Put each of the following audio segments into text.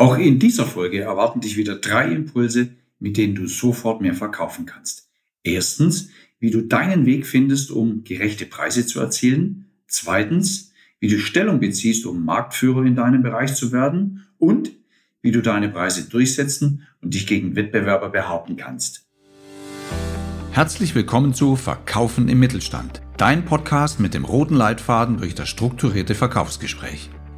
Auch in dieser Folge erwarten dich wieder drei Impulse, mit denen du sofort mehr verkaufen kannst. Erstens, wie du deinen Weg findest, um gerechte Preise zu erzielen. Zweitens, wie du Stellung beziehst, um Marktführer in deinem Bereich zu werden. Und wie du deine Preise durchsetzen und dich gegen Wettbewerber behaupten kannst. Herzlich willkommen zu Verkaufen im Mittelstand, dein Podcast mit dem roten Leitfaden durch das strukturierte Verkaufsgespräch.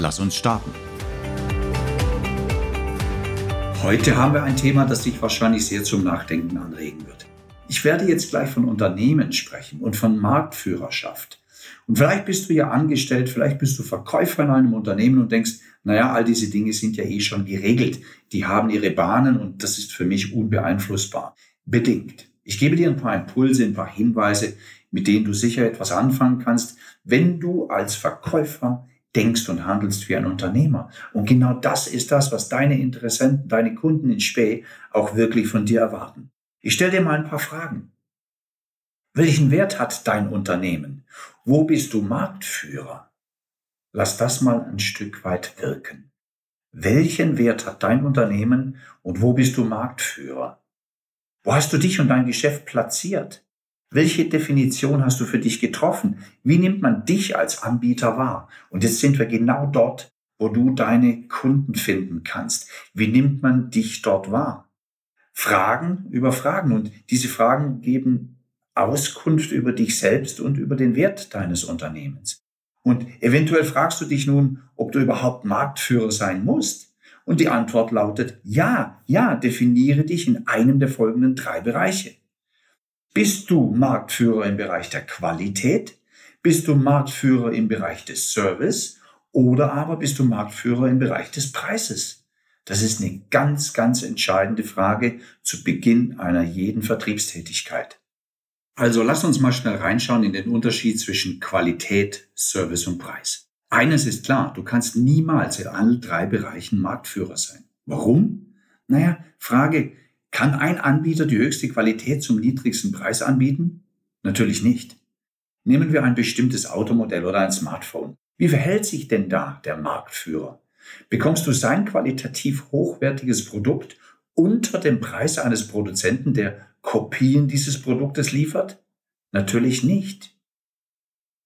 Lass uns starten. Heute haben wir ein Thema, das dich wahrscheinlich sehr zum Nachdenken anregen wird. Ich werde jetzt gleich von Unternehmen sprechen und von Marktführerschaft. Und vielleicht bist du ja angestellt, vielleicht bist du Verkäufer in einem Unternehmen und denkst, naja, all diese Dinge sind ja eh schon geregelt. Die haben ihre Bahnen und das ist für mich unbeeinflussbar. Bedingt. Ich gebe dir ein paar Impulse, ein paar Hinweise, mit denen du sicher etwas anfangen kannst, wenn du als Verkäufer denkst und handelst wie ein Unternehmer. Und genau das ist das, was deine Interessenten, deine Kunden in Spee auch wirklich von dir erwarten. Ich stelle dir mal ein paar Fragen. Welchen Wert hat dein Unternehmen? Wo bist du Marktführer? Lass das mal ein Stück weit wirken. Welchen Wert hat dein Unternehmen und wo bist du Marktführer? Wo hast du dich und dein Geschäft platziert? Welche Definition hast du für dich getroffen? Wie nimmt man dich als Anbieter wahr? Und jetzt sind wir genau dort, wo du deine Kunden finden kannst. Wie nimmt man dich dort wahr? Fragen über Fragen. Und diese Fragen geben Auskunft über dich selbst und über den Wert deines Unternehmens. Und eventuell fragst du dich nun, ob du überhaupt Marktführer sein musst. Und die Antwort lautet, ja, ja, definiere dich in einem der folgenden drei Bereiche. Bist du Marktführer im Bereich der Qualität? Bist du Marktführer im Bereich des Service? Oder aber bist du Marktführer im Bereich des Preises? Das ist eine ganz, ganz entscheidende Frage zu Beginn einer jeden Vertriebstätigkeit. Also lass uns mal schnell reinschauen in den Unterschied zwischen Qualität, Service und Preis. Eines ist klar, du kannst niemals in allen drei Bereichen Marktführer sein. Warum? Naja, Frage, kann ein Anbieter die höchste Qualität zum niedrigsten Preis anbieten? Natürlich nicht. Nehmen wir ein bestimmtes Automodell oder ein Smartphone. Wie verhält sich denn da der Marktführer? Bekommst du sein qualitativ hochwertiges Produkt unter dem Preis eines Produzenten, der Kopien dieses Produktes liefert? Natürlich nicht.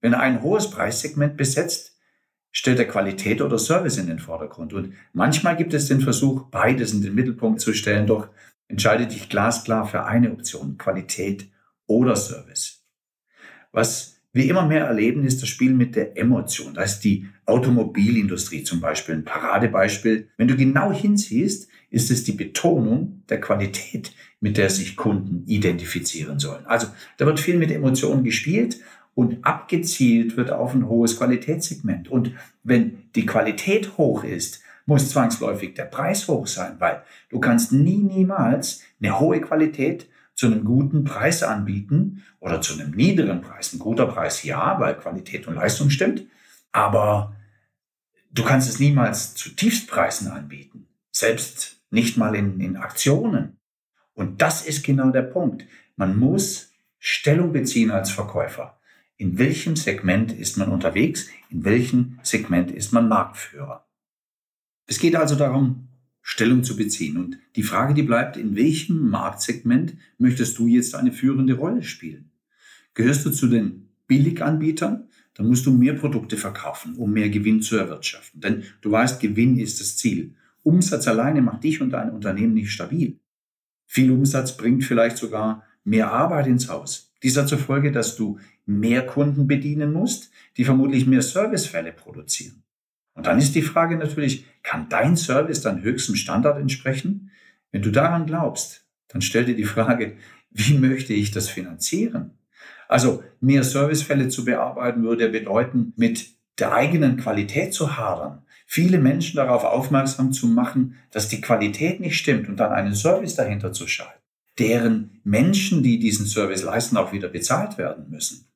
Wenn er ein hohes Preissegment besetzt, stellt er Qualität oder Service in den Vordergrund. Und manchmal gibt es den Versuch, beides in den Mittelpunkt zu stellen, doch Entscheide dich glasklar für eine Option, Qualität oder Service. Was wir immer mehr erleben, ist das Spiel mit der Emotion. Da ist die Automobilindustrie zum Beispiel ein Paradebeispiel. Wenn du genau hinsiehst, ist es die Betonung der Qualität, mit der sich Kunden identifizieren sollen. Also da wird viel mit Emotionen gespielt und abgezielt wird auf ein hohes Qualitätssegment. Und wenn die Qualität hoch ist, muss zwangsläufig der Preis hoch sein, weil du kannst nie, niemals eine hohe Qualität zu einem guten Preis anbieten oder zu einem niederen Preis. Ein guter Preis ja, weil Qualität und Leistung stimmt, aber du kannst es niemals zu Tiefstpreisen anbieten, selbst nicht mal in, in Aktionen. Und das ist genau der Punkt. Man muss Stellung beziehen als Verkäufer. In welchem Segment ist man unterwegs? In welchem Segment ist man Marktführer? Es geht also darum, Stellung zu beziehen. Und die Frage, die bleibt, in welchem Marktsegment möchtest du jetzt eine führende Rolle spielen? Gehörst du zu den Billiganbietern? Dann musst du mehr Produkte verkaufen, um mehr Gewinn zu erwirtschaften. Denn du weißt, Gewinn ist das Ziel. Umsatz alleine macht dich und dein Unternehmen nicht stabil. Viel Umsatz bringt vielleicht sogar mehr Arbeit ins Haus. Dies hat zur Folge, dass du mehr Kunden bedienen musst, die vermutlich mehr Servicefälle produzieren. Und dann ist die Frage natürlich, kann dein Service dann höchstem Standard entsprechen? Wenn du daran glaubst, dann stell dir die Frage, wie möchte ich das finanzieren? Also mehr Servicefälle zu bearbeiten würde bedeuten, mit der eigenen Qualität zu hadern. viele Menschen darauf aufmerksam zu machen, dass die Qualität nicht stimmt und dann einen Service dahinter zu schalten, deren Menschen, die diesen Service leisten, auch wieder bezahlt werden müssen.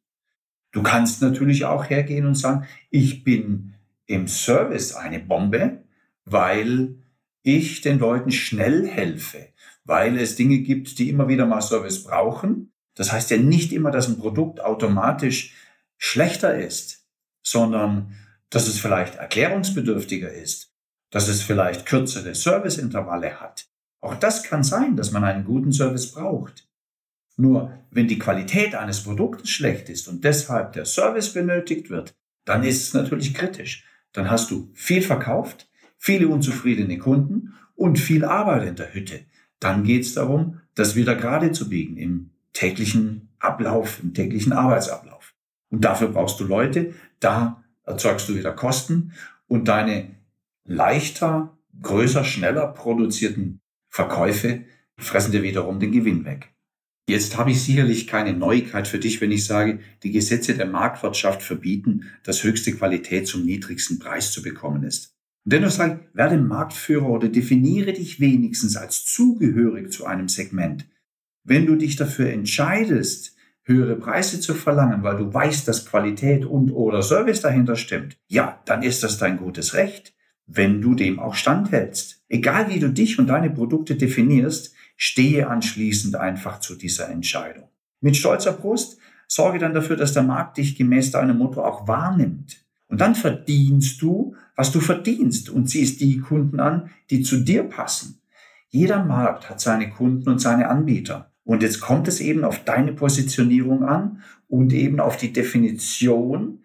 Du kannst natürlich auch hergehen und sagen, ich bin im Service eine Bombe, weil ich den Leuten schnell helfe, weil es Dinge gibt, die immer wieder mal Service brauchen. Das heißt ja nicht immer, dass ein Produkt automatisch schlechter ist, sondern dass es vielleicht erklärungsbedürftiger ist, dass es vielleicht kürzere Serviceintervalle hat. Auch das kann sein, dass man einen guten Service braucht. Nur wenn die Qualität eines Produktes schlecht ist und deshalb der Service benötigt wird, dann ist es natürlich kritisch. Dann hast du viel verkauft, viele unzufriedene Kunden und viel Arbeit in der Hütte. Dann geht es darum, das wieder gerade zu biegen im täglichen Ablauf, im täglichen Arbeitsablauf. Und dafür brauchst du Leute, da erzeugst du wieder Kosten und deine leichter, größer, schneller produzierten Verkäufe fressen dir wiederum den Gewinn weg. Jetzt habe ich sicherlich keine Neuigkeit für dich, wenn ich sage, die Gesetze der Marktwirtschaft verbieten, dass höchste Qualität zum niedrigsten Preis zu bekommen ist. Und dennoch sage ich, werde Marktführer oder definiere dich wenigstens als zugehörig zu einem Segment. Wenn du dich dafür entscheidest, höhere Preise zu verlangen, weil du weißt, dass Qualität und oder Service dahinter stimmt, ja, dann ist das dein gutes Recht, wenn du dem auch standhältst. Egal wie du dich und deine Produkte definierst, stehe anschließend einfach zu dieser Entscheidung. Mit stolzer Brust sorge dann dafür, dass der Markt dich gemäß deinem Motto auch wahrnimmt. Und dann verdienst du, was du verdienst und ziehst die Kunden an, die zu dir passen. Jeder Markt hat seine Kunden und seine Anbieter. Und jetzt kommt es eben auf deine Positionierung an und eben auf die Definition.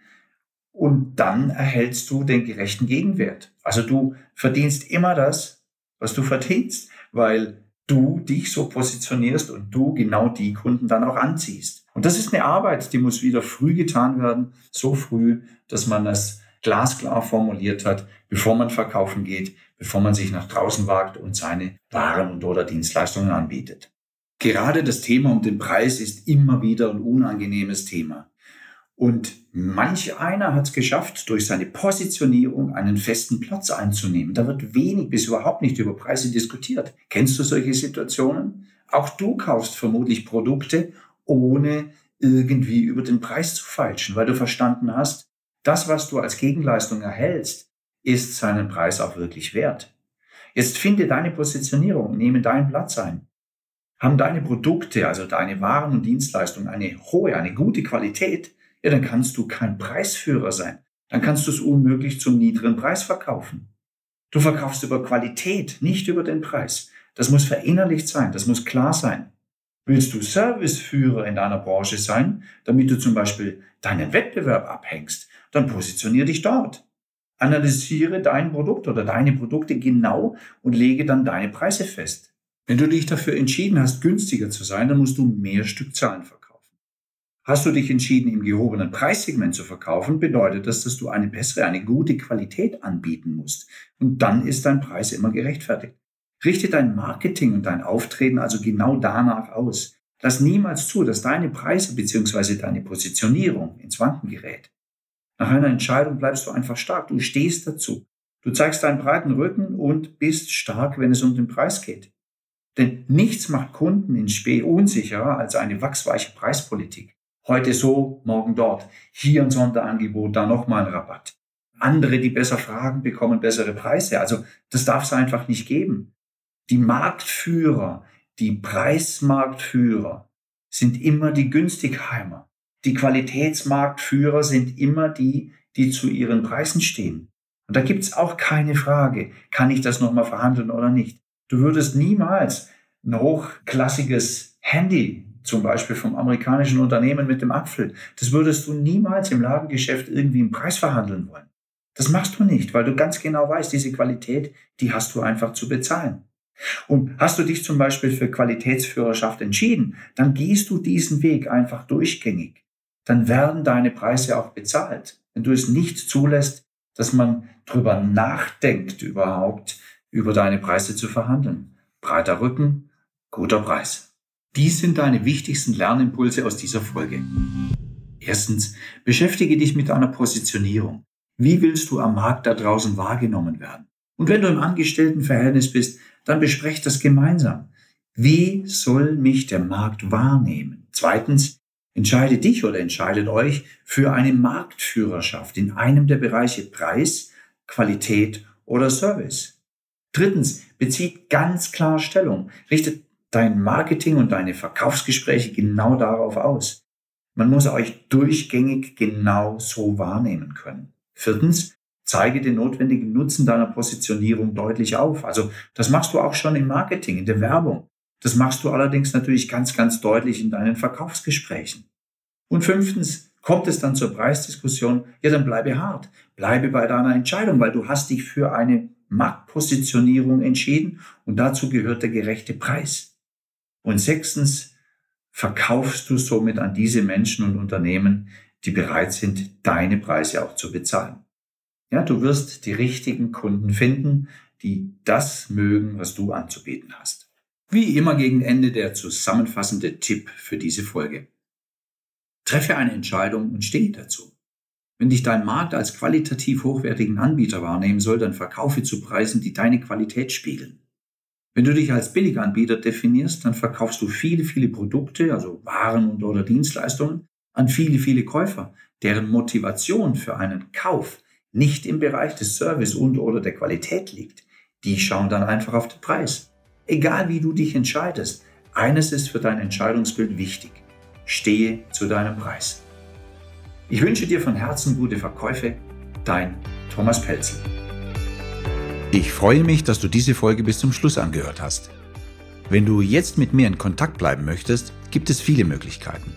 Und dann erhältst du den gerechten Gegenwert. Also du verdienst immer das, was du verdienst, weil du dich so positionierst und du genau die Kunden dann auch anziehst. Und das ist eine Arbeit, die muss wieder früh getan werden, so früh, dass man es glasklar formuliert hat, bevor man verkaufen geht, bevor man sich nach draußen wagt und seine Waren und oder Dienstleistungen anbietet. Gerade das Thema um den Preis ist immer wieder ein unangenehmes Thema. Und manch einer hat es geschafft, durch seine Positionierung einen festen Platz einzunehmen. Da wird wenig bis überhaupt nicht über Preise diskutiert. Kennst du solche Situationen? Auch du kaufst vermutlich Produkte, ohne irgendwie über den Preis zu falschen, weil du verstanden hast, das, was du als Gegenleistung erhältst, ist seinen Preis auch wirklich wert. Jetzt finde deine Positionierung, nehme deinen Platz ein. Haben deine Produkte, also deine Waren und Dienstleistungen eine hohe, eine gute Qualität, ja, dann kannst du kein Preisführer sein. Dann kannst du es unmöglich zum niedrigen Preis verkaufen. Du verkaufst über Qualität, nicht über den Preis. Das muss verinnerlicht sein, das muss klar sein. Willst du Serviceführer in deiner Branche sein, damit du zum Beispiel deinen Wettbewerb abhängst, dann positionier dich dort. Analysiere dein Produkt oder deine Produkte genau und lege dann deine Preise fest. Wenn du dich dafür entschieden hast, günstiger zu sein, dann musst du mehr Stückzahlen verkaufen. Hast du dich entschieden, im gehobenen Preissegment zu verkaufen, bedeutet das, dass du eine bessere, eine gute Qualität anbieten musst. Und dann ist dein Preis immer gerechtfertigt. Richte dein Marketing und dein Auftreten also genau danach aus. Lass niemals zu, dass deine Preise bzw. deine Positionierung ins Wanken gerät. Nach einer Entscheidung bleibst du einfach stark. Du stehst dazu. Du zeigst deinen breiten Rücken und bist stark, wenn es um den Preis geht. Denn nichts macht Kunden in Spee unsicherer als eine wachsweiche Preispolitik. Heute so, morgen dort. Hier ein Sonderangebot, da nochmal ein Rabatt. Andere, die besser fragen, bekommen bessere Preise. Also das darf es einfach nicht geben. Die Marktführer, die Preismarktführer sind immer die Günstigheimer. Die Qualitätsmarktführer sind immer die, die zu ihren Preisen stehen. Und da gibt's auch keine Frage, kann ich das nochmal verhandeln oder nicht. Du würdest niemals ein hochklassiges Handy, zum Beispiel vom amerikanischen Unternehmen mit dem Apfel, das würdest du niemals im Ladengeschäft irgendwie im Preis verhandeln wollen. Das machst du nicht, weil du ganz genau weißt, diese Qualität, die hast du einfach zu bezahlen. Und hast du dich zum Beispiel für Qualitätsführerschaft entschieden, dann gehst du diesen Weg einfach durchgängig. Dann werden deine Preise auch bezahlt. Wenn du es nicht zulässt, dass man drüber nachdenkt, überhaupt über deine Preise zu verhandeln. Breiter Rücken, guter Preis. Dies sind deine wichtigsten Lernimpulse aus dieser Folge. Erstens, beschäftige dich mit deiner Positionierung. Wie willst du am Markt da draußen wahrgenommen werden? Und wenn du im Angestelltenverhältnis bist, dann besprecht das gemeinsam. Wie soll mich der Markt wahrnehmen? Zweitens, entscheide dich oder entscheidet euch für eine Marktführerschaft in einem der Bereiche Preis, Qualität oder Service. Drittens, bezieht ganz klar Stellung. Richtet dein Marketing und deine Verkaufsgespräche genau darauf aus. Man muss euch durchgängig genau so wahrnehmen können. Viertens, zeige den notwendigen Nutzen deiner Positionierung deutlich auf. Also das machst du auch schon im Marketing, in der Werbung. Das machst du allerdings natürlich ganz, ganz deutlich in deinen Verkaufsgesprächen. Und fünftens, kommt es dann zur Preisdiskussion, ja, dann bleibe hart. Bleibe bei deiner Entscheidung, weil du hast dich für eine Marktpositionierung entschieden und dazu gehört der gerechte Preis. Und sechstens, verkaufst du somit an diese Menschen und Unternehmen, die bereit sind, deine Preise auch zu bezahlen. Ja, du wirst die richtigen Kunden finden, die das mögen, was du anzubieten hast. Wie immer gegen Ende der zusammenfassende Tipp für diese Folge. Treffe eine Entscheidung und stehe dazu. Wenn dich dein Markt als qualitativ hochwertigen Anbieter wahrnehmen soll, dann verkaufe zu Preisen, die deine Qualität spiegeln. Wenn du dich als Billiganbieter definierst, dann verkaufst du viele, viele Produkte, also Waren und oder Dienstleistungen, an viele, viele Käufer, deren Motivation für einen Kauf nicht im Bereich des Service und oder der Qualität liegt. Die schauen dann einfach auf den Preis. Egal wie du dich entscheidest, eines ist für dein Entscheidungsbild wichtig. Stehe zu deinem Preis. Ich wünsche dir von Herzen gute Verkäufe. Dein Thomas Pelzel. Ich freue mich, dass du diese Folge bis zum Schluss angehört hast. Wenn du jetzt mit mir in Kontakt bleiben möchtest, gibt es viele Möglichkeiten.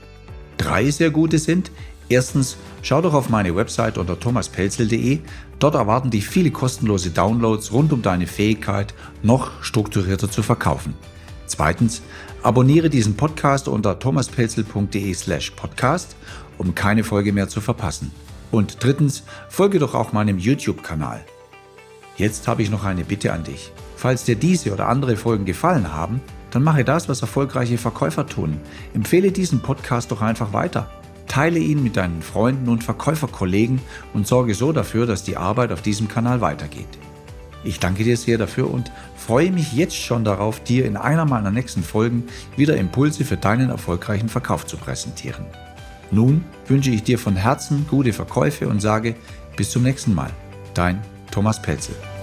Drei sehr gute sind, erstens, schau doch auf meine Website unter thomaspelzel.de. Dort erwarten dich viele kostenlose Downloads rund um deine Fähigkeit, noch strukturierter zu verkaufen. Zweitens, abonniere diesen Podcast unter thomaspelzel.de slash podcast, um keine Folge mehr zu verpassen. Und drittens, folge doch auch meinem YouTube-Kanal. Jetzt habe ich noch eine Bitte an dich. Falls dir diese oder andere Folgen gefallen haben, dann mache das, was erfolgreiche Verkäufer tun. Empfehle diesen Podcast doch einfach weiter. Teile ihn mit deinen Freunden und Verkäuferkollegen und sorge so dafür, dass die Arbeit auf diesem Kanal weitergeht. Ich danke dir sehr dafür und freue mich jetzt schon darauf, dir in einer meiner nächsten Folgen wieder Impulse für deinen erfolgreichen Verkauf zu präsentieren. Nun wünsche ich dir von Herzen gute Verkäufe und sage bis zum nächsten Mal. Dein Thomas Pelzel.